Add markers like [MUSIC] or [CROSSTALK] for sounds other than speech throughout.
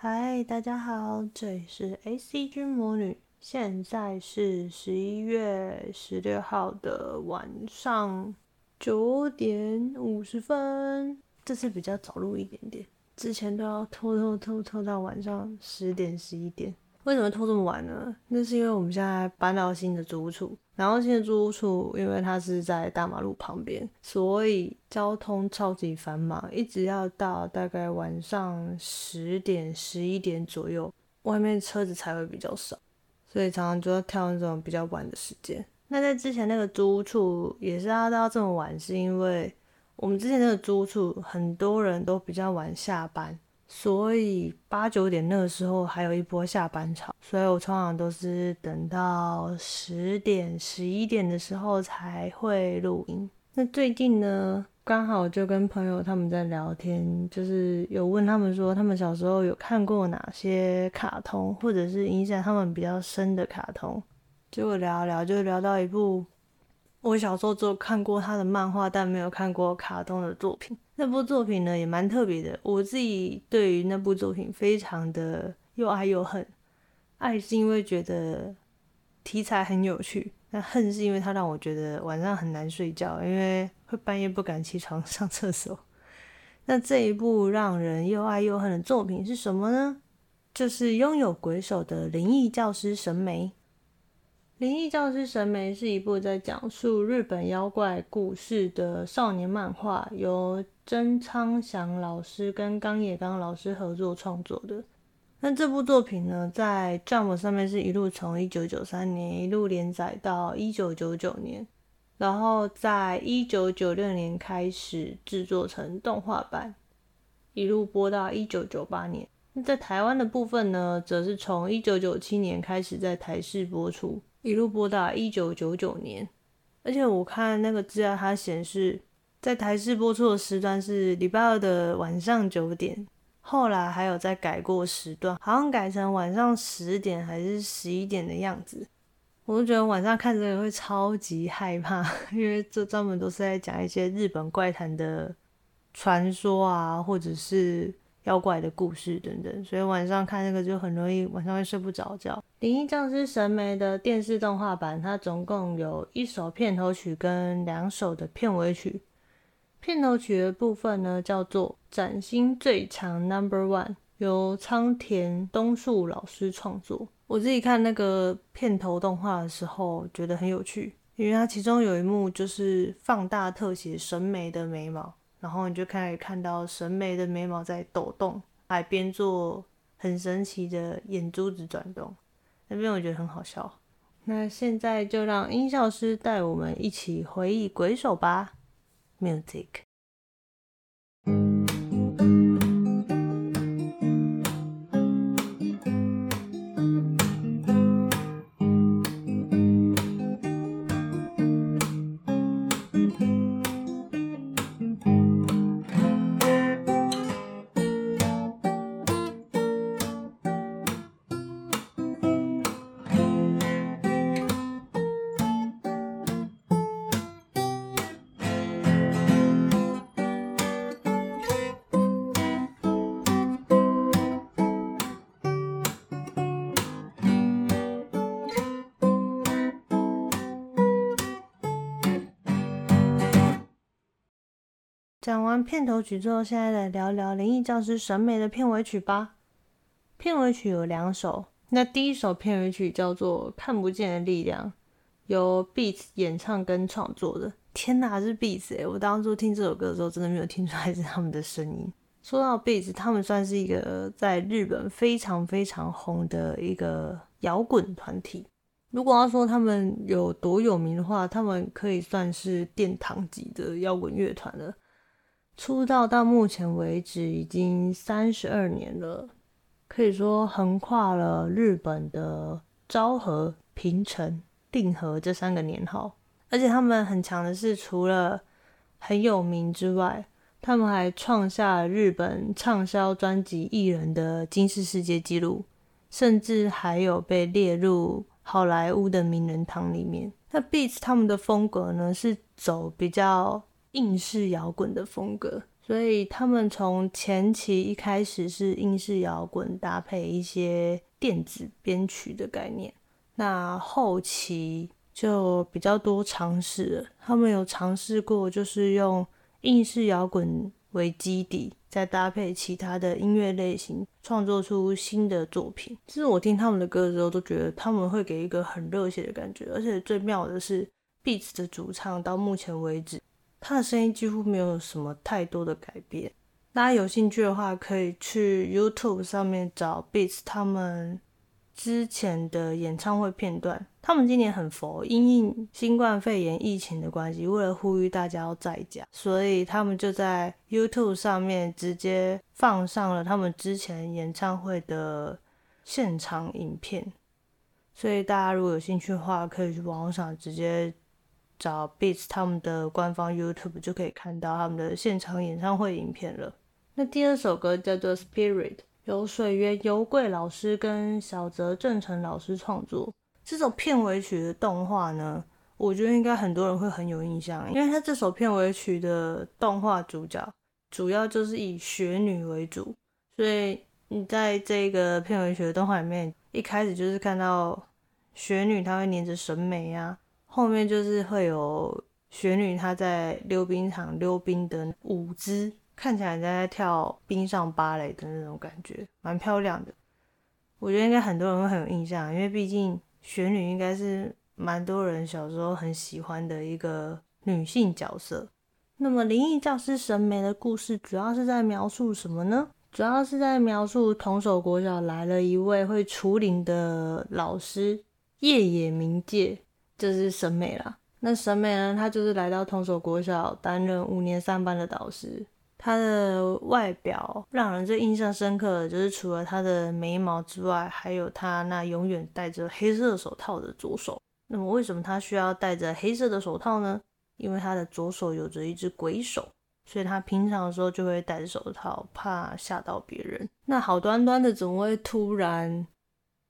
嗨，大家好，这里是 ACG 魔女，现在是十一月十六号的晚上九点五十分，这次比较早录一点点，之前都要偷偷偷偷到晚上十点十一点。为什么拖这么晚呢？那是因为我们现在搬到新的租屋处，然后新的租屋处因为它是在大马路旁边，所以交通超级繁忙，一直要到大概晚上十点、十一点左右，外面车子才会比较少，所以常常就要挑那种比较晚的时间。那在之前那个租屋处也是要到这么晚，是因为我们之前那个租屋处很多人都比较晚下班。所以八九点那个时候还有一波下班潮，所以我通常都是等到十点、十一点的时候才会录音。那最近呢，刚好就跟朋友他们在聊天，就是有问他们说，他们小时候有看过哪些卡通，或者是影响他们比较深的卡通。结果聊聊，就聊到一部我小时候只有看过他的漫画，但没有看过卡通的作品。那部作品呢，也蛮特别的，我自己对于那部作品非常的又爱又恨。爱是因为觉得题材很有趣，那恨是因为它让我觉得晚上很难睡觉，因为会半夜不敢起床 [LAUGHS] 上厕所。那这一部让人又爱又恨的作品是什么呢？就是拥有鬼手的灵异教师神眉。灵异教师神眉是一部在讲述日本妖怪故事的少年漫画，由真仓祥老师跟冈野刚老师合作创作的。那这部作品呢，在 Jump 上面是一路从一九九三年一路连载到一九九九年，然后在一九九六年开始制作成动画版，一路播到一九九八年。那在台湾的部分呢，则是从一九九七年开始在台视播出。一路播到一九九九年，而且我看那个资料，它显示在台视播出的时段是礼拜二的晚上九点，后来还有再改过时段，好像改成晚上十点还是十一点的样子。我就觉得晚上看这个会超级害怕，因为这专门都是在讲一些日本怪谈的传说啊，或者是。妖怪的故事等等，所以晚上看那个就很容易晚上会睡不着觉。《灵异教师神眉》的电视动画版，它总共有一首片头曲跟两首的片尾曲。片头曲的部分呢，叫做《崭新最强 Number One》，由仓田东树老师创作。我自己看那个片头动画的时候，觉得很有趣，因为它其中有一幕就是放大特写神眉的眉毛。然后你就开始看到神眉的眉毛在抖动，还边做很神奇的眼珠子转动，那边我觉得很好笑。那现在就让音效师带我们一起回忆鬼手吧，Music。讲完片头曲之后，现在来聊聊《灵异教师神美》的片尾曲吧。片尾曲有两首，那第一首片尾曲叫做《看不见的力量》，由 Beats 演唱跟创作的。天哪，是 Beats 哎！我当初听这首歌的时候，真的没有听出来是他们的声音。说到 Beats，他们算是一个在日本非常非常红的一个摇滚团体。如果要说他们有多有名的话，他们可以算是殿堂级的摇滚乐团了。出道到目前为止已经三十二年了，可以说横跨了日本的昭和、平成、定和这三个年号。而且他们很强的是，除了很有名之外，他们还创下日本畅销专辑艺人的金氏世界纪录，甚至还有被列入好莱坞的名人堂里面。那 Beats 他们的风格呢，是走比较。硬式摇滚的风格，所以他们从前期一开始是硬式摇滚搭配一些电子编曲的概念，那后期就比较多尝试了。他们有尝试过，就是用硬式摇滚为基底，再搭配其他的音乐类型，创作出新的作品。其实我听他们的歌的时候，都觉得他们会给一个很热血的感觉，而且最妙的是，Beats 的主唱到目前为止，他的声音几乎没有什么太多的改变。大家有兴趣的话，可以去 YouTube 上面找 Beats 他们之前的演唱会片段。他们今年很佛，因应新冠肺炎疫情的关系，为了呼吁大家要在家，所以他们就在 YouTube 上面直接放上了他们之前演唱会的现场影片。所以大家如果有兴趣的话，可以去网络上直接找 Beats 他们的官方 YouTube，就可以看到他们的现场演唱会影片了。那第二首歌叫做《Spirit》，由水原由贵老师跟小泽正成老师创作。这首片尾曲的动画呢，我觉得应该很多人会很有印象，因为它这首片尾曲的动画主角主要就是以雪女为主，所以你在这个片尾曲的动画里面，一开始就是看到雪女她会黏着神眉啊，后面就是会有雪女她在溜冰场溜冰的舞姿。看起来在跳冰上芭蕾的那种感觉，蛮漂亮的。我觉得应该很多人会很有印象，因为毕竟雪女应该是蛮多人小时候很喜欢的一个女性角色。那么《灵异教师神眉》的故事主要是在描述什么呢？主要是在描述同手国小来了一位会除灵的老师，夜野明介，就是神美啦。那神美呢，他就是来到同手国小担任五年三班的导师。他的外表让人最印象深刻的就是，除了他的眉毛之外，还有他那永远戴着黑色手套的左手。那么，为什么他需要戴着黑色的手套呢？因为他的左手有着一只鬼手，所以他平常的时候就会戴着手套，怕吓到别人。那好端端的，怎么会突然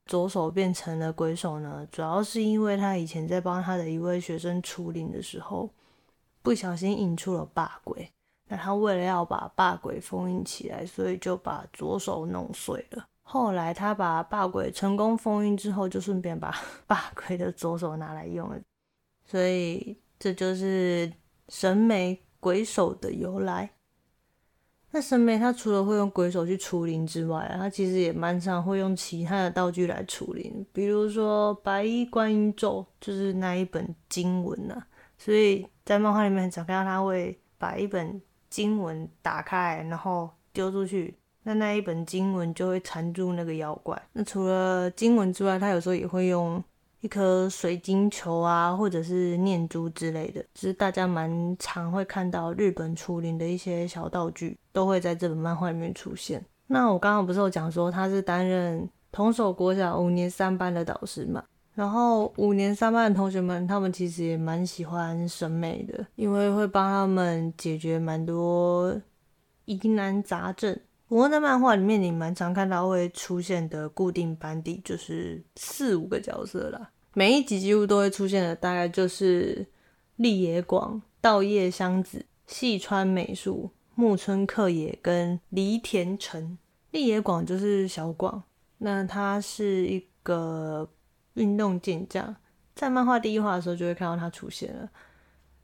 左手变成了鬼手呢？主要是因为他以前在帮他的一位学生除灵的时候，不小心引出了霸鬼。那他为了要把霸鬼封印起来，所以就把左手弄碎了。后来他把霸鬼成功封印之后，就顺便把 [LAUGHS] 霸鬼的左手拿来用了。所以这就是神眉鬼手的由来。那神眉他除了会用鬼手去除灵之外，他其实也蛮常会用其他的道具来除灵，比如说白衣观音咒，就是那一本经文呐、啊。所以在漫画里面很常看到他会把一本。经文打开，然后丢出去，那那一本经文就会缠住那个妖怪。那除了经文之外，他有时候也会用一颗水晶球啊，或者是念珠之类的，就是大家蛮常会看到日本出灵的一些小道具，都会在这本漫画里面出现。那我刚刚不是有讲说他是担任同手国小五年三班的导师嘛？然后五年三班的同学们，他们其实也蛮喜欢神美的，因为会帮他们解决蛮多疑难杂症。不过在漫画里面，你蛮常看到会出现的固定班底就是四五个角色啦，每一集几乎都会出现的，大概就是立野广、稻叶香子、细川美树、木村克也跟梨田成。立野广就是小广，那他是一个。运动健将，在漫画第一话的时候就会看到他出现了。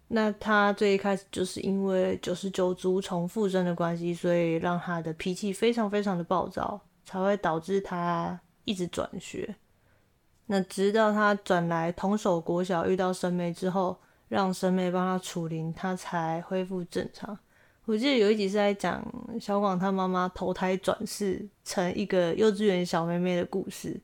那他最一开始就是因为九十九足虫附身的关系，所以让他的脾气非常非常的暴躁，才会导致他一直转学。那直到他转来同手国小遇到神眉之后，让神眉帮他除灵，他才恢复正常。我记得有一集是在讲小广他妈妈投胎转世成一个幼稚园小妹妹的故事。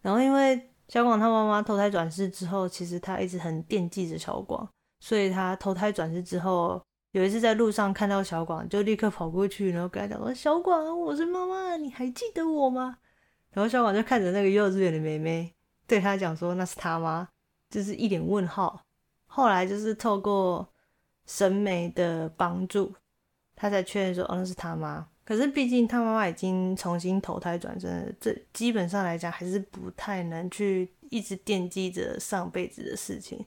然后，因为小广他妈妈投胎转世之后，其实他一直很惦记着小广，所以他投胎转世之后，有一次在路上看到小广，就立刻跑过去，然后跟他讲说：“小广，我是妈妈，你还记得我吗？”然后小广就看着那个幼稚园的妹妹，对他讲说：“那是他吗？”就是一脸问号。后来就是透过神眉的帮助，他才确认说：“哦，那是他妈？”可是毕竟他妈妈已经重新投胎转生了，这基本上来讲还是不太能去一直惦记着上辈子的事情，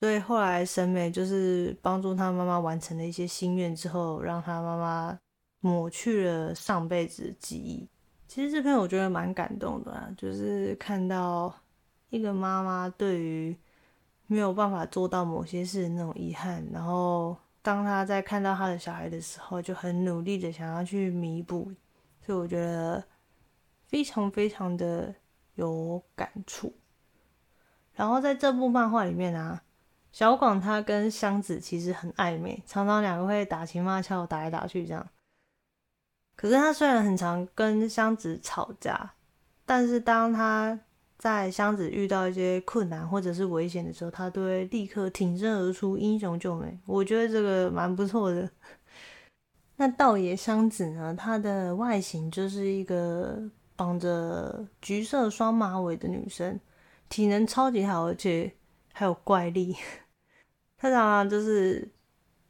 所以后来神美就是帮助他妈妈完成了一些心愿之后，让他妈妈抹去了上辈子的记忆。其实这篇我觉得蛮感动的，就是看到一个妈妈对于没有办法做到某些事的那种遗憾，然后当他在看到他的小孩的时候，就很努力的想要去弥补，所以我觉得非常非常的有感触。然后在这部漫画里面啊，小广他跟香子其实很暧昧，常常两个会打情骂俏，打来打去这样。可是他虽然很常跟香子吵架，但是当他在香子遇到一些困难或者是危险的时候，他都会立刻挺身而出，英雄救美。我觉得这个蛮不错的。[LAUGHS] 那道爷香子呢？她的外形就是一个绑着橘色双马尾的女生，体能超级好，而且还有怪力。他常常就是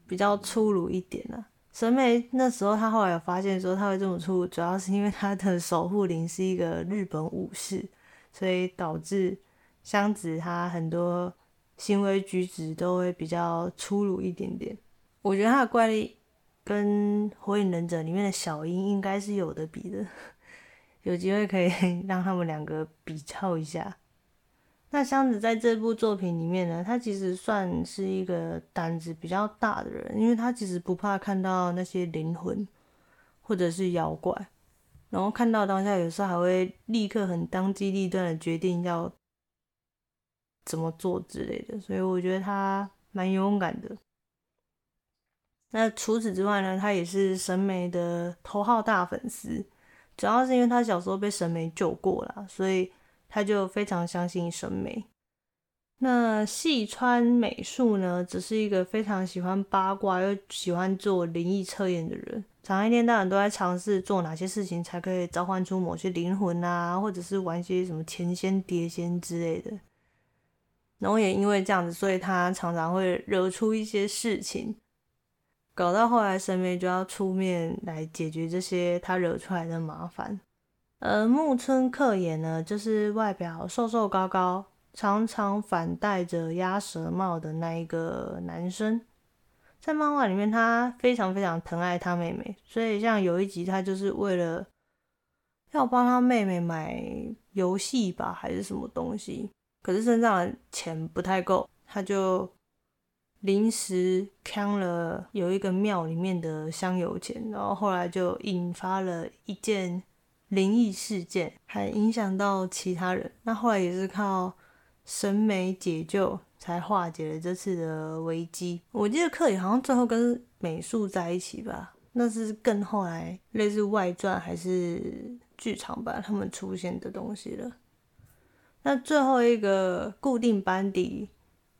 比较粗鲁一点啊。神美那时候，他后来有发现说他会这么粗鲁，主要是因为他的守护灵是一个日本武士，所以导致香子他很多行为举止都会比较粗鲁一点点。我觉得他的怪力跟火影忍者里面的小樱应该是有的比的，[LAUGHS] 有机会可以 [LAUGHS] 让他们两个比较一下。那箱子在这部作品里面呢，他其实算是一个胆子比较大的人，因为他其实不怕看到那些灵魂或者是妖怪，然后看到当下有时候还会立刻很当机立断的决定要怎么做之类的，所以我觉得他蛮勇敢的。那除此之外呢，他也是神眉的头号大粉丝，主要是因为他小时候被神眉救过了，所以。他就非常相信神美。那细川美树呢，只是一个非常喜欢八卦又喜欢做灵异测验的人，常一天到晚都在尝试做哪些事情才可以召唤出某些灵魂啊，或者是玩些什么前仙碟仙之类的。然后也因为这样子，所以他常常会惹出一些事情，搞到后来神美就要出面来解决这些他惹出来的麻烦。而木村克也呢，就是外表瘦瘦高高，常常反戴着鸭舌帽的那一个男生。在漫画里面，他非常非常疼爱他妹妹，所以像有一集，他就是为了要帮他妹妹买游戏吧，还是什么东西，可是身上的钱不太够，他就临时抢了有一个庙里面的香油钱，然后后来就引发了一件。灵异事件还影响到其他人，那后来也是靠神眉解救才化解了这次的危机。我记得克里好像最后跟美术在一起吧，那是更后来类似外传还是剧场版他们出现的东西了。那最后一个固定班底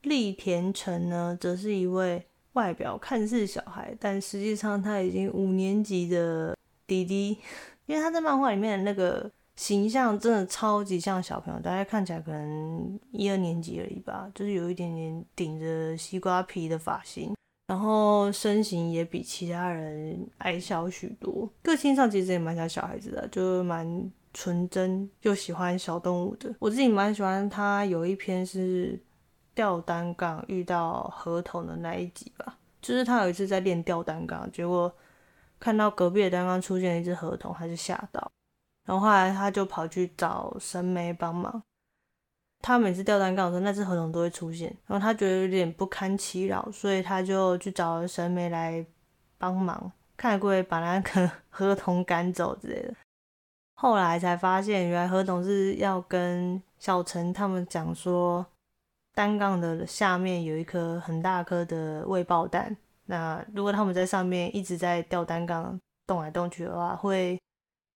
栗田成呢，则是一位外表看似小孩，但实际上他已经五年级的弟弟。因为他在漫画里面那个形象真的超级像小朋友，大概看起来可能一二年级而已吧，就是有一点点顶着西瓜皮的发型，然后身形也比其他人矮小许多，个性上其实也蛮像小孩子的，就蛮纯真又喜欢小动物的。我自己蛮喜欢他有一篇是吊单杠遇到河童的那一集吧，就是他有一次在练吊单杠，结果。看到隔壁的单杠出现了一只河童，他就吓到，然后后来他就跑去找神媒帮忙。他每次吊单杠的时候，那只河童都会出现，然后他觉得有点不堪其扰，所以他就去找神媒来帮忙，看会不会把那个 [LAUGHS] 河童赶走之类的。后来才发现，原来河童是要跟小陈他们讲说，单杠的下面有一颗很大颗的未爆弹。那如果他们在上面一直在吊单杠动来动去的话，会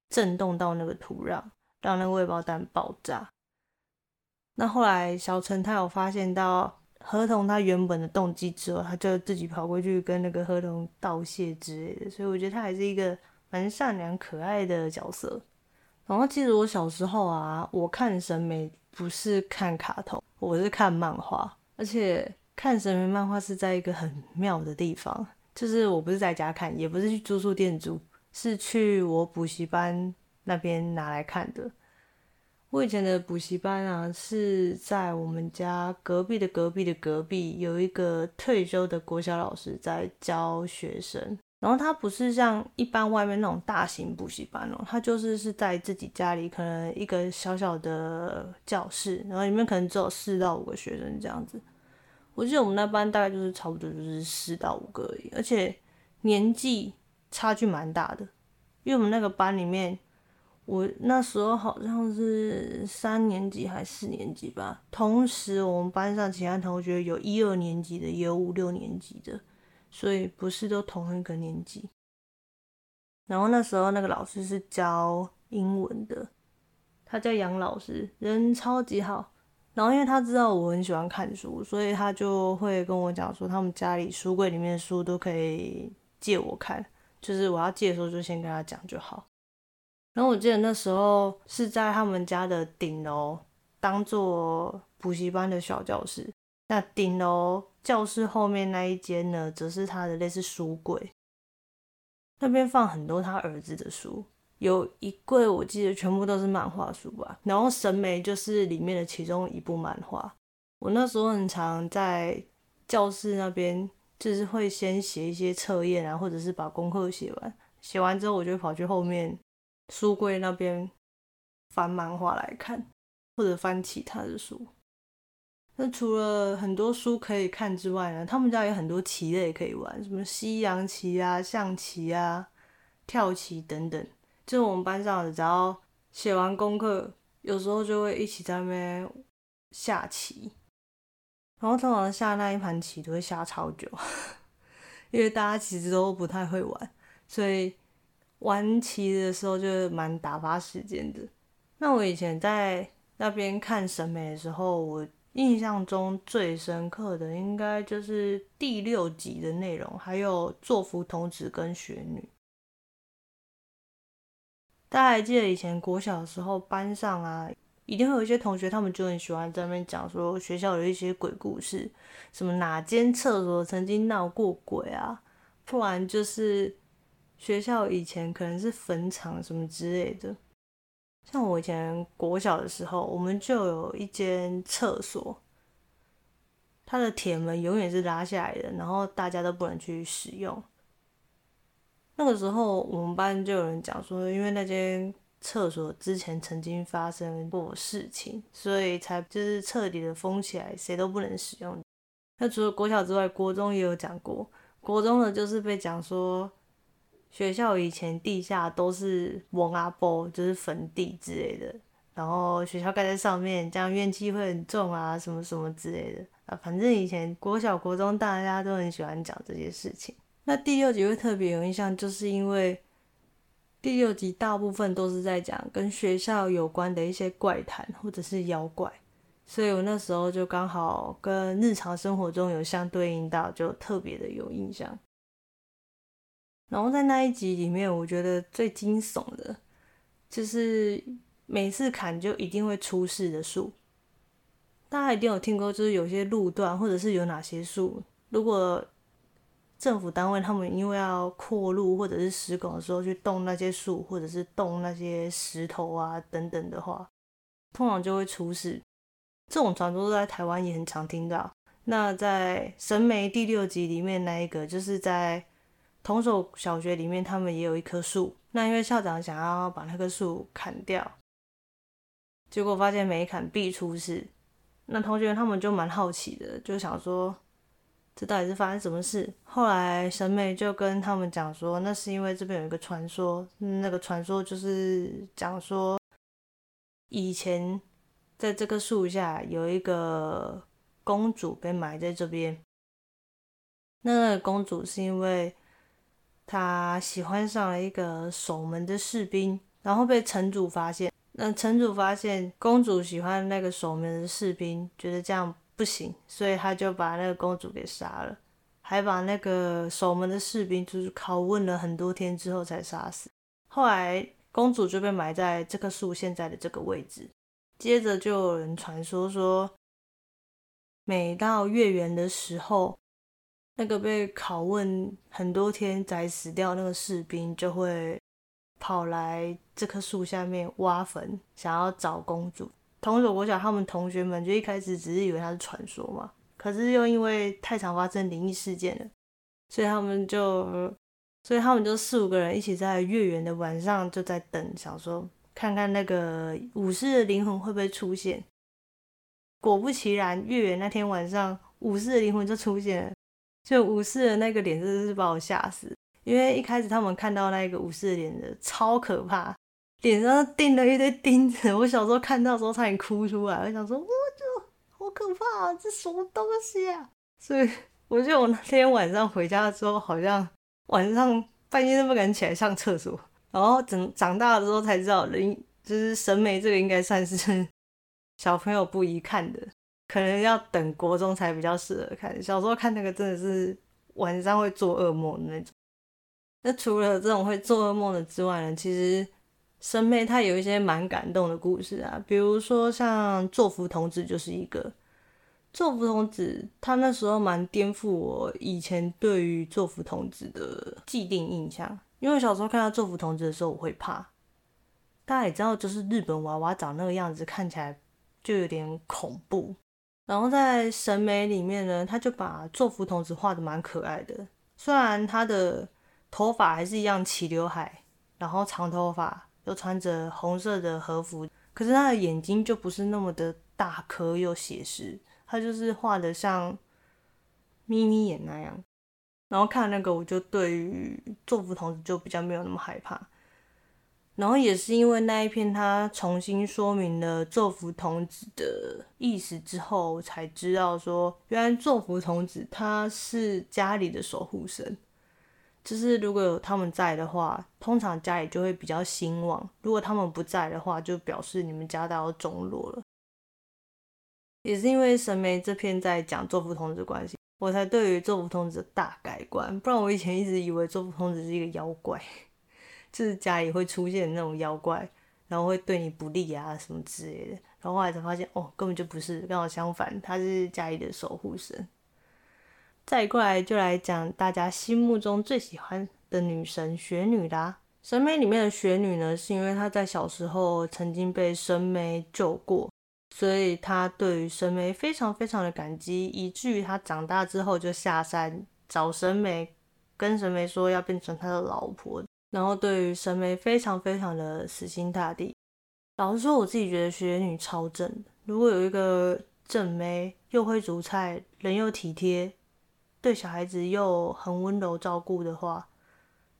震动到那个土壤，让那个未爆弹爆炸。那后来小陈他有发现到河童他原本的动机之后，他就自己跑过去跟那个河童道谢之类的。所以我觉得他还是一个蛮善良可爱的角色。然后其实我小时候啊，我看神美不是看卡通，我是看漫画，而且。看神明漫画是在一个很妙的地方，就是我不是在家看，也不是去租书店租，是去我补习班那边拿来看的。我以前的补习班啊，是在我们家隔壁的隔壁的隔壁，有一个退休的国小老师在教学生。然后他不是像一般外面那种大型补习班哦，他就是是在自己家里，可能一个小小的教室，然后里面可能只有四到五个学生这样子。我记得我们那班大概就是差不多就是四到五个而已，而且年纪差距蛮大的，因为我们那个班里面。我那时候好像是三年级还四年级吧。同时，我们班上其他同学有一二年级的，也有五六年级的，所以不是都同一个年级。然后那时候那个老师是教英文的，他叫杨老师，人超级好。然后因为他知道我很喜欢看书，所以他就会跟我讲说，他们家里书柜里面的书都可以借我看，就是我要借的时候就先跟他讲就好。然后我记得那时候是在他们家的顶楼，当做补习班的小教室。那顶楼教室后面那一间呢，则是他的类似书柜，那边放很多他儿子的书，有一柜我记得全部都是漫画书吧。然后神眉就是里面的其中一部漫画。我那时候很常在教室那边，就是会先写一些测验啊，或者是把功课写完，写完之后我就跑去后面。书柜那边翻漫画来看，或者翻其他的书。那除了很多书可以看之外呢，他们家有很多棋类可以玩，什么西洋棋啊、象棋啊、跳棋等等。就我们班上，只要写完功课，有时候就会一起在那边下棋。然后通常下那一盘棋都会下超久，[LAUGHS] 因为大家其实都不太会玩，所以。玩棋的时候就蛮打发时间的。那我以前在那边看审美的时候，我印象中最深刻的应该就是第六集的内容，还有座敷童子跟雪女。大家还记得以前国小的时候，班上啊，一定会有一些同学，他们就很喜欢在那边讲说学校有一些鬼故事，什么哪间厕所曾经闹过鬼啊，不然就是。学校以前可能是坟场什么之类的，像我以前国小的时候，我们就有一间厕所，它的铁门永远是拉下来的，然后大家都不能去使用。那个时候，我们班就有人讲说，因为那间厕所之前曾经发生过事情，所以才就是彻底的封起来，谁都不能使用。那除了国小之外，国中也有讲过，国中的就是被讲说。学校以前地下都是墓仔埔，就是坟地之类的。然后学校盖在上面，这样怨气会很重啊，什么什么之类的啊。反正以前国小、国中大家都很喜欢讲这些事情。那第六集会特别有印象，就是因为第六集大部分都是在讲跟学校有关的一些怪谈或者是妖怪，所以我那时候就刚好跟日常生活中有相对应到，就特别的有印象。然后在那一集里面，我觉得最惊悚的，就是每次砍就一定会出事的树。大家一定有听过，就是有些路段或者是有哪些树，如果政府单位他们因为要扩路或者是施工的时候去动那些树，或者是动那些石头啊等等的话，通常就会出事。这种传说在台湾也很常听到。那在《神眉》第六集里面那一个，就是在。同手小学里面，他们也有一棵树。那因为校长想要把那棵树砍掉，结果发现没砍必出事。那同学他们就蛮好奇的，就想说这到底是发生什么事。后来神美就跟他们讲说，那是因为这边有一个传说，那个传说就是讲说以前在这棵树下有一个公主被埋在这边。那那个公主是因为。她喜欢上了一个守门的士兵，然后被城主发现。那城主发现公主喜欢那个守门的士兵，觉得这样不行，所以他就把那个公主给杀了，还把那个守门的士兵就是拷问了很多天之后才杀死。后来公主就被埋在这棵树现在的这个位置。接着就有人传说说，每到月圆的时候。那个被拷问很多天才死掉那个士兵，就会跑来这棵树下面挖坟，想要找公主。同所国小他们同学们就一开始只是以为它是传说嘛，可是又因为太常发生灵异事件了，所以他们就，所以他们就四五个人一起在月圆的晚上就在等，想说看看那个武士的灵魂会不会出现。果不其然，月圆那天晚上，武士的灵魂就出现了。就武士的那个脸，真的是把我吓死。因为一开始他们看到那个武士的脸的超可怕，脸上钉了一堆钉子。[LAUGHS] 我小时候看到的时候差点哭出来，我想说，哇，这好可怕啊，这什么东西啊？所以我觉得我那天晚上回家的时候，好像晚上半夜都不敢起来上厕所。然后长长大了之后才知道，人就是审美这个应该算是小朋友不宜看的，可能要等国中才比较适合看。小时候看那个真的是晚上会做噩梦的那种。那除了这种会做噩梦的之外呢，其实神眉他有一些蛮感动的故事啊，比如说像座福童子就是一个。座福童子他那时候蛮颠覆我以前对于座福童子的既定印象，因为小时候看到座福童子的时候我会怕。大家也知道，就是日本娃娃长那个样子，看起来就有点恐怖。然后在审美里面呢，他就把座福童子画的蛮可爱的，虽然他的。头发还是一样齐刘海，然后长头发，又穿着红色的和服，可是他的眼睛就不是那么的大颗又写实，他就是画的像眯眯眼那样。然后看那个，我就对于座福童子就比较没有那么害怕。然后也是因为那一篇他重新说明了座福童子的意思之后，才知道说，原来座福童子他是家里的守护神。就是如果有他们在的话，通常家里就会比较兴旺；如果他们不在的话，就表示你们家都要中落了。也是因为神眉这篇在讲座福童子关系，我才对于座福童子的大改观。不然我以前一直以为座福童子是一个妖怪，[LAUGHS] 就是家里会出现那种妖怪，然后会对你不利啊什么之类的。然后后来才发现，哦，根本就不是，刚好相反，他是家里的守护神。再过来就来讲大家心目中最喜欢的女神雪女啦。神美里面的雪女呢，是因为她在小时候曾经被神眉救过，所以她对于神眉非常非常的感激，以至于她长大之后就下山找神眉，跟神眉说要变成他的老婆，然后对于神眉非常非常的死心塌地。老实说，我自己觉得雪女超正，如果有一个正妹，又会煮菜，人又体贴。对小孩子又很温柔照顾的话，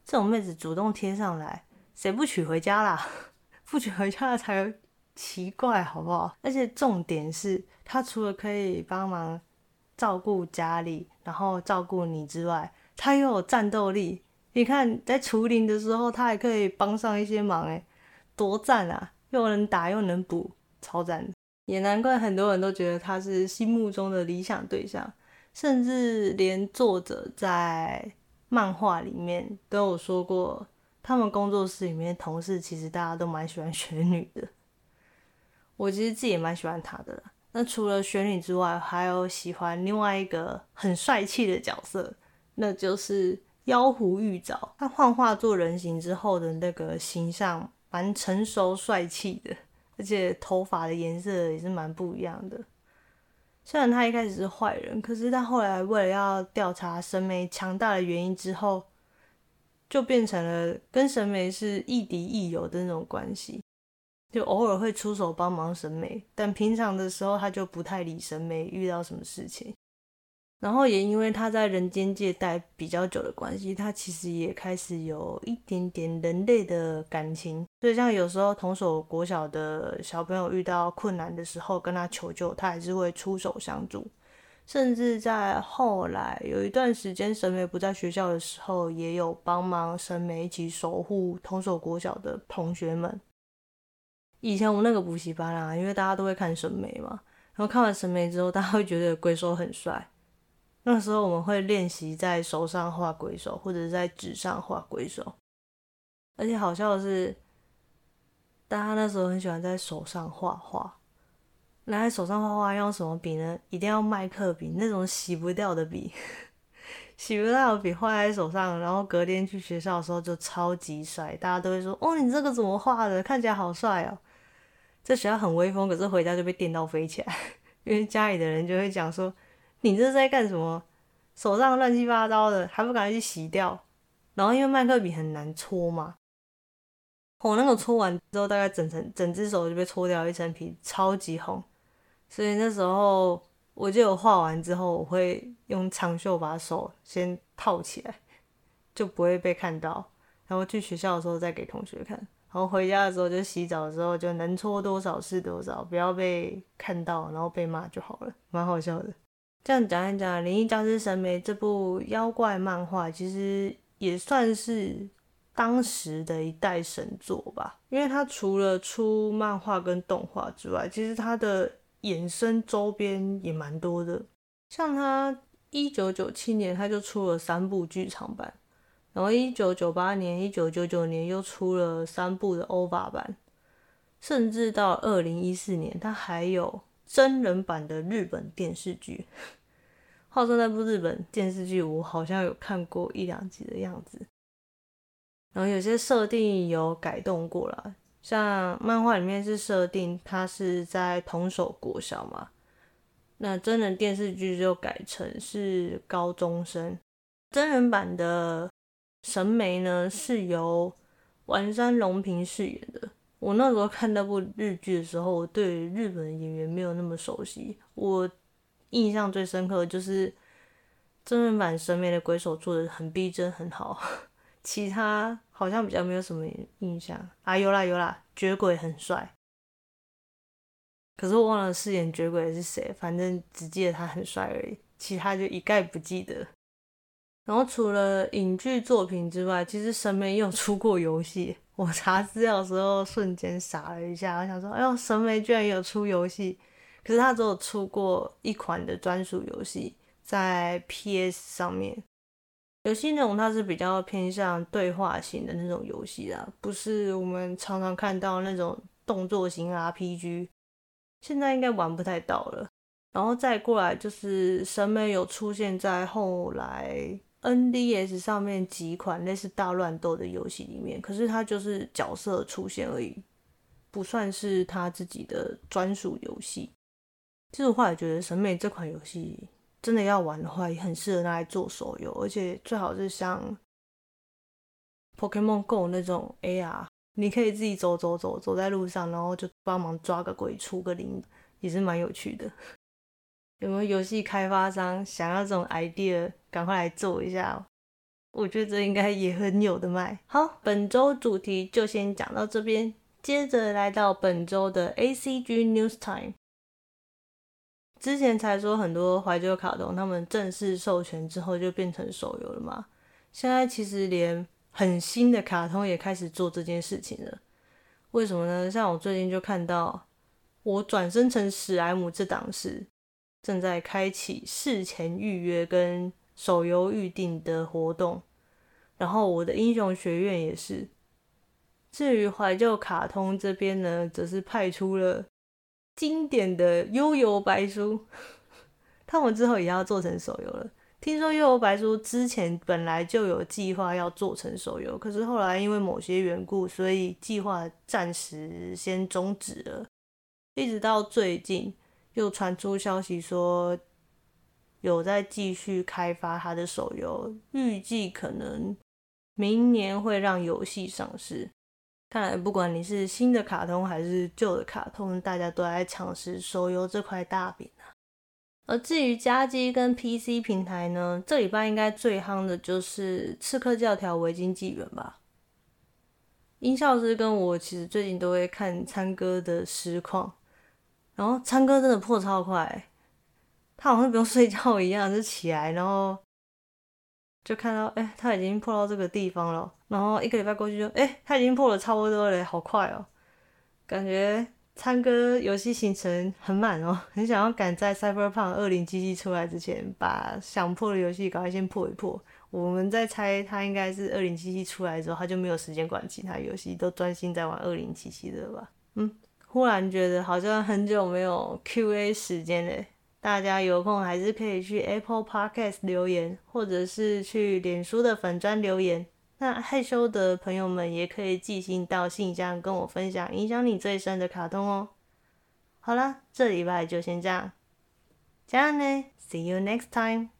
这种妹子主动贴上来，谁不娶回家啦？[LAUGHS] 不娶回家了才奇怪，好不好？而且重点是，她除了可以帮忙照顾家里，然后照顾你之外，她又有战斗力。你看，在除灵的时候，她还可以帮上一些忙，诶，多赞啊！又能打又能补，超赞。也难怪很多人都觉得她是心目中的理想对象。甚至连作者在漫画里面都有说过，他们工作室里面同事其实大家都蛮喜欢雪女的。我其实自己也蛮喜欢她的。那除了雪女之外，还有喜欢另外一个很帅气的角色，那就是妖狐玉藻。他幻化做人形之后的那个形象蛮成熟帅气的，而且头发的颜色也是蛮不一样的。虽然他一开始是坏人，可是他后来为了要调查神媒强大的原因之后，就变成了跟神媒是亦敌亦友的那种关系，就偶尔会出手帮忙神媒，但平常的时候他就不太理神媒遇到什么事情。然后也因为他在人间界待比较久的关系，他其实也开始有一点点人类的感情。所以像有时候同手国小的小朋友遇到困难的时候，跟他求救，他还是会出手相助。甚至在后来有一段时间神美不在学校的时候，也有帮忙神美一起守护同手国小的同学们。以前我们那个补习班啊，因为大家都会看神美嘛，然后看完神美之后，大家会觉得鬼手很帅。那时候我们会练习在手上画鬼手，或者是在纸上画鬼手。而且好笑的是，大家那时候很喜欢在手上画画。那在手上画画用什么笔呢？一定要麦克笔，那种洗不掉的笔。[LAUGHS] 洗不掉的笔画在手上，然后隔天去学校的时候就超级帅，大家都会说：“哦，你这个怎么画的？看起来好帅哦！”在学校很威风，可是回家就被电到飞起来，[LAUGHS] 因为家里的人就会讲说：“你这是在干什么？手上乱七八糟的，还不赶快去洗掉？”然后因为麦克笔很难搓嘛，我那个搓完之后，大概整层整只手就被搓掉一层皮，超级红。所以那时候。我就有画完之后，我会用长袖把手先套起来，就不会被看到。然后去学校的时候再给同学看。然后回家的时候就洗澡的时候就能搓多少是多少，不要被看到，然后被骂就好了，蛮好笑的。这样讲一讲，《灵异教师神眉》这部妖怪漫画，其实也算是当时的一代神作吧。因为它除了出漫画跟动画之外，其实它的衍生周边也蛮多的，像他一九九七年他就出了三部剧场版，然后一九九八年、一九九九年又出了三部的 OVA 版，甚至到二零一四年他还有真人版的日本电视剧。[LAUGHS] 话说那部日本电视剧我好像有看过一两集的样子，然后有些设定有改动过了。像漫画里面是设定他是在同手国小嘛，那真人电视剧就改成是高中生。真人版的神眉呢是由丸山隆平饰演的。我那时候看那部日剧的时候，我对日本的演员没有那么熟悉。我印象最深刻的就是真人版神眉的鬼手做的很逼真，很好。[LAUGHS] 其他好像比较没有什么印象啊，有啦有啦，绝鬼很帅，可是我忘了饰演绝鬼是谁，反正只记得他很帅而已，其他就一概不记得。然后除了影剧作品之外，其实神眉也有出过游戏，我查资料的时候瞬间傻了一下，我想说，哎呦，神眉居然有出游戏，可是他只有出过一款的专属游戏，在 PS 上面。游戏内容它是比较偏向对话型的那种游戏啦，不是我们常常看到那种动作型 RPG，现在应该玩不太到了。然后再过来就是神美有出现在后来 NDS 上面几款类似大乱斗的游戏里面，可是它就是角色出现而已，不算是他自己的专属游戏。其实我后来觉得审美这款游戏。真的要玩的话，也很适合拿来做手游，而且最好是像 Pokemon Go 那种 AR，你可以自己走走走，走在路上，然后就帮忙抓个鬼、出个灵，也是蛮有趣的。有没有游戏开发商想要这种 idea，赶快来做一下？我觉得这应该也很有的卖。好，本周主题就先讲到这边，接着来到本周的 ACG News Time。之前才说很多怀旧卡通，他们正式授权之后就变成手游了嘛。现在其实连很新的卡通也开始做这件事情了。为什么呢？像我最近就看到，我转生成史莱姆这档事正在开启事前预约跟手游预定的活动，然后我的英雄学院也是。至于怀旧卡通这边呢，则是派出了。经典的悠游白书，[LAUGHS] 他们之后也要做成手游了。听说悠游白书之前本来就有计划要做成手游，可是后来因为某些缘故，所以计划暂时先终止了。一直到最近又传出消息说，有在继续开发他的手游，预计可能明年会让游戏上市。看来，不管你是新的卡通还是旧的卡通，大家都在尝试手游这块大饼啊。而至于家机跟 PC 平台呢，这礼拜应该最夯的就是《刺客教条：维京纪元》吧。音效师跟我其实最近都会看参哥的实况，然后参哥真的破超快，他好像不用睡觉一样，就起来，然后。就看到，[LAUGHS] 哎、他已经破到这个地方了。然后一个礼拜过去就，[LAUGHS] 哎，他已经破了差不多了，好快哦！感觉参哥游戏行程很满哦，很想要赶在 Cyberpunk 2077出来之前，把想破的游戏赶快先破一破。我们在猜，他应该是2077出来之后，他就没有时间管其他游戏，都专心在玩2077的吧？嗯，忽然觉得好像很久没有 QA 时间嘞。大家有空还是可以去 Apple Podcast 留言，或者是去脸书的粉砖留言。那害羞的朋友们也可以寄信到信箱跟我分享影响你最深的卡通哦。好啦，这礼拜就先这样，加油呢，See you next time。